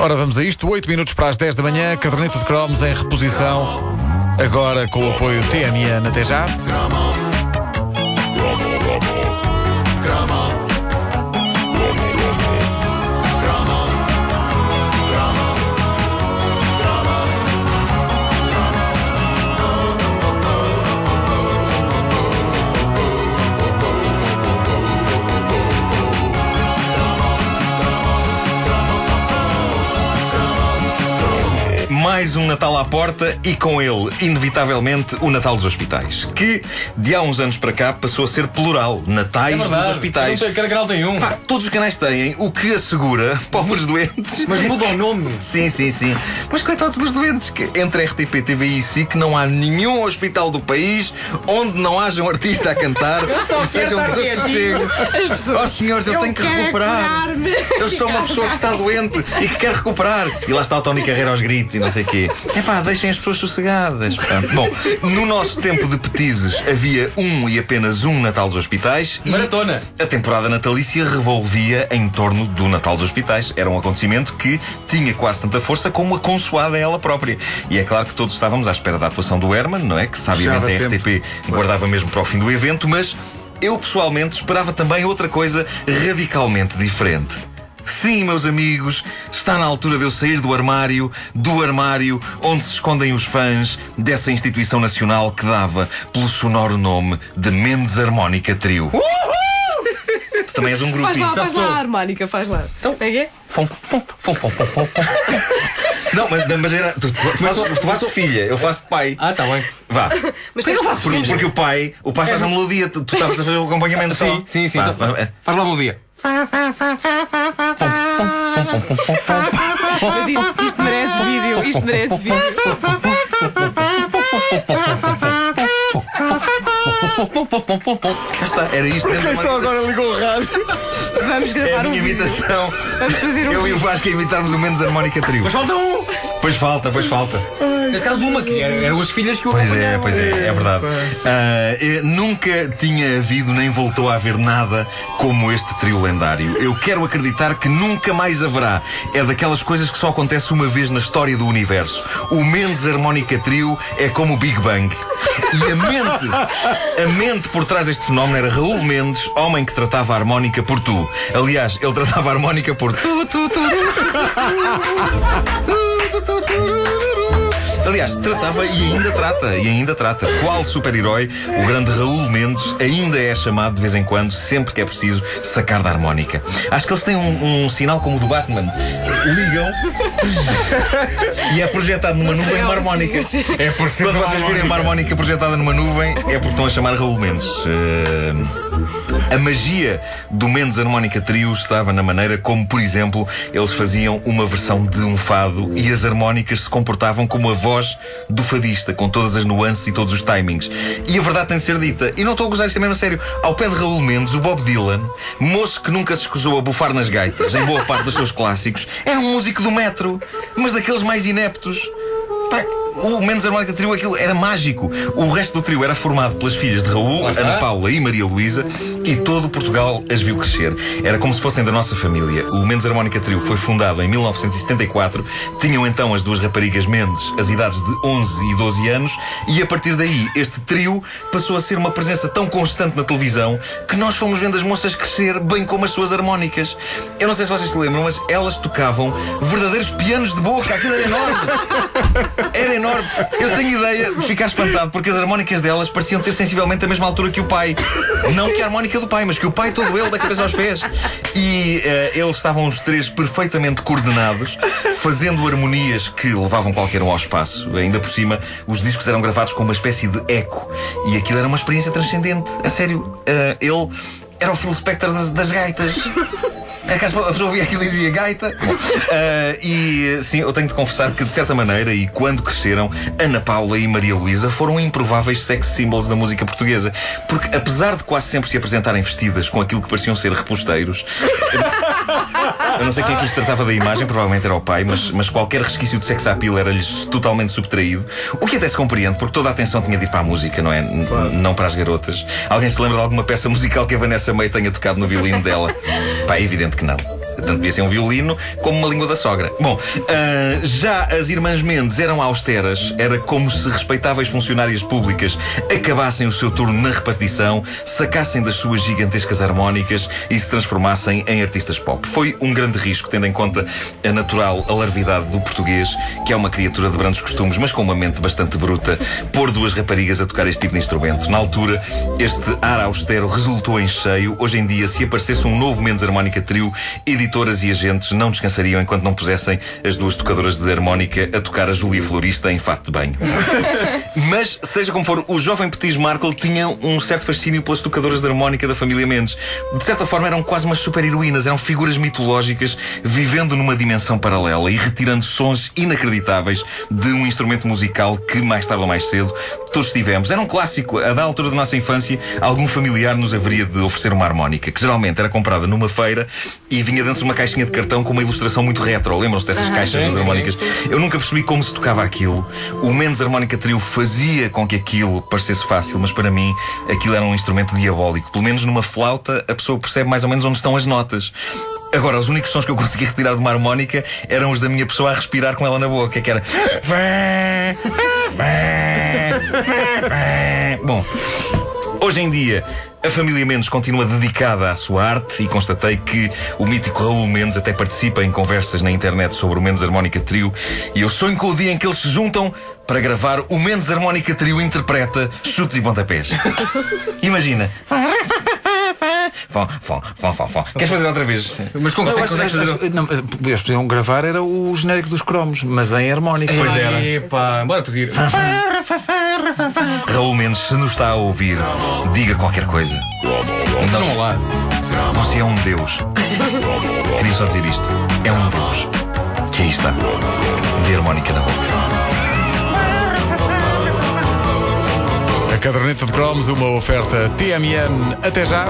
Ora, vamos a isto. 8 minutos para as 10 da manhã. Caderneta de cromos em reposição. Agora com o apoio TMN. Até já. Mais um Natal à porta e com ele, inevitavelmente, o Natal dos Hospitais. Que, de há uns anos para cá, passou a ser plural. Natais É dos Hospitais. Não sei, cada canal tem um. Pá, todos os canais têm, o que assegura pobres doentes. Mas muda o nome. Sim, sim, sim. Mas coitados dos doentes, que entre RTP, TV e SIC não há nenhum hospital do país onde não haja um artista a cantar e seja um desassossego. As pessoas. Oh senhores, eu, Eu tenho que recuperar. Eu sou uma pessoa que está doente e que quer recuperar. E lá está o Tony Carreira aos gritos e não sei o quê. É pá, deixem as pessoas sossegadas. Bom, no nosso tempo de petizes havia um e apenas um Natal dos Hospitais. e Maratona. A temporada natalícia revolvia em torno do Natal dos Hospitais. Era um acontecimento que tinha quase tanta força como a consoada ela própria. E é claro que todos estávamos à espera da atuação do Herman, não é? Que sabiamente a Fechava RTP guardava mesmo para o fim do evento, mas eu pessoalmente esperava também outra coisa radicalmente diferente. Sim, meus amigos, está na altura de eu sair do armário, do armário onde se escondem os fãs dessa instituição nacional que dava pelo sonoro nome de Mendes Harmónica Trio. Tu também és um Faz lá, grupinho. faz lá a harmónica, faz lá. Então- é que é? Fom, fom, fom, fom, fom, fom, fom. Não, mas, mas era, tu, tu, tu, fazes, tu fazes filha, eu faço de pai. Ah, tá bem. Vá. Mas tem que fazer Porque, porque o pai, o pai faz a melodia, tu tu estavas a fazer o acompanhamento só. Sim, sim, sim. Vá, Então, vá, Faz lá a melodia. Mas isto, isto merece vídeo, isto merece vídeo. Cá está, era isto uma- Só agora ligou o rádio. Vamos É gravar a um minha vídeo. imitação. Vamos fazer um Eu e o. Vasco a imitarmos o menos harmónica trio. Mas falta um. Pois falta, pois falta. Neste caso, uma, que era- eram as filhas que o Pois é, pois é, é verdade. Ah, eh, nunca tinha havido nem voltou a haver nada como este trio lendário. Eu quero acreditar que nunca mais haverá. É daquelas coisas que só acontece uma vez na história do universo. O Mendes Harmónica Trio é como o Big Bang. E a mente, a mente por trás deste fenómeno era Raul Mendes, homem que tratava a harmónica por tu. Aliás, ele tratava a harmónica por tu, tu, tu. Aliás, tratava e ainda trata, e ainda trata. Qual super-herói, o grande Raul Mendes, ainda é chamado de vez em quando, sempre que é preciso, sacar da harmónica. Acho que eles têm um, um sinal como o do Batman. Ligam e é projetado numa nuvem uma harmónica. Sim, sim. É por ser Quando vocês virem uma harmónica projetada numa nuvem, é porque estão a chamar Raul Mendes. Eh, a magia do Mendes Harmónica Trio estava na maneira como, por exemplo, eles faziam uma versão de um fado e as harmónicas se comportavam como a voz do fadista, com todas as nuances e todos os timings. E a verdade tem de ser dita, e não estou a gozar isto é mesmo a sério, ao pé de Raul Mendes, o Bob Dylan, moço que nunca se escusou a bufar nas gaitas, em boa parte dos seus clássicos, era um músico do metro, mas daqueles mais ineptos. O Mendes Harmónica Trio aquilo era mágico. O resto do trio era formado pelas filhas de Raul. Ana Paula e Maria Luísa e todo Portugal as viu crescer. Era como se fossem da nossa família. O Mendes Harmónica Trio foi fundado em 1974. Tinham então as duas raparigas Mendes as idades de 11 e 12 anos e a partir daí este trio passou a ser uma presença tão constante na televisão que nós fomos vendo as moças crescer bem como as suas harmónicas. Eu não sei se vocês se lembram, mas elas tocavam verdadeiros pianos de boca. Aquilo era enorme. Era enorme. Eu tenho ideia de ficar espantado porque as harmónicas delas pareciam ter sensivelmente a mesma altura que o pai. Não que a harmónica do pai, mas que o pai todo ele, da cabeça aos pés. E eh, eles estavam os três perfeitamente coordenados, fazendo harmonias que levavam qualquer um ao espaço. Ainda por cima, os discos eram gravados com uma espécie de eco. E aquilo era uma experiência transcendente. A sério, eh, ele era o Phil Spector das, das gaitas. Acaso a pessoa ouvia aquilo e dizia gaita. Ah, e sim, eu tenho de confessar que, de certa maneira, e quando cresceram, Ana Paula e Maria Luísa foram improváveis sex symbols da música portuguesa. Porque, apesar de quase sempre se apresentarem vestidas com aquilo que pareciam ser reposteiros. Eu não sei quem é que lhes tratava da imagem, provavelmente era o pai, mas, mas qualquer resquício de sex appeal era-lhes totalmente subtraído. O que até se compreende, porque toda a atenção tinha de ir para a música, não é? N- Não para as garotas. Alguém se lembra de alguma peça musical que a Vanessa May tenha tocado no violino dela? Pá, é evidente que não. Tanto podia ser um violino como uma língua da sogra. Bom, ah, já as irmãs Mendes eram austeras. Era como se respeitáveis funcionárias públicas acabassem o seu turno na repartição, sacassem das suas gigantescas harmónicas e se transformassem em artistas pop. Foi um grande risco, tendo em conta a natural alarvidade do português, que é uma criatura de brandos costumes, mas com uma mente bastante bruta, pôr duas raparigas a tocar este tipo de instrumento. Na altura, este ar austero resultou em cheio. Hoje em dia, se aparecesse um novo Mendes Harmónica Trio, editoras e agentes não descansariam enquanto não pusessem as duas tocadoras de harmónica a tocar a Júlia Florista em fato de banho. Mas, seja como for, o jovem Petis Markle tinha um certo fascínio pelas tocadoras de harmónica da família Mendes. De certa forma, eram quase umas super-heroínas, eram figuras mitológicas vivendo numa dimensão paralela e retirando sons inacreditáveis de um instrumento musical que, mais tarde ou mais cedo, todos tivemos. Era um clássico. A da altura da nossa infância, algum familiar nos haveria de oferecer uma harmónica, que geralmente era comprada numa feira e vinha dentro uma caixinha de cartão com uma ilustração muito retro. Lembram-se dessas Aham, caixas sim, das sim, harmónicas? sim. Eu nunca percebi como se tocava aquilo. O Mendes Harmónica Trio fazia com que aquilo parecesse fácil, mas para mim aquilo era um instrumento diabólico. Pelo menos numa flauta a pessoa percebe mais ou menos onde estão as notas. Agora, os únicos sons que eu conseguia retirar de uma harmónica eram os da minha pessoa a respirar com ela na boca, que era. hoje em dia. A família Mendes continua dedicada à sua arte e constatei que o mítico Raul Mendes até participa em conversas na internet sobre o Mendes Harmónica Trio e eu sonho com o dia em que eles se juntam para gravar o Mendes Harmónica Trio interpreta chutes e pontapés. Imagina. Fó, fó, fó, fó, fó. Queres fazer outra vez? Mas como consegues fazer? não, eles podiam gravar era o genérico dos cromos, mas em harmónica. Pois era. Epá, bora pedir. Raul Mendes, se nos está a ouvir, diga qualquer coisa. Vejam lá. Você é um Deus. Queria só dizer isto. É um Deus. Que aí está. De harmónica na boca. A caderneta de cromos, uma oferta TMN. Até já.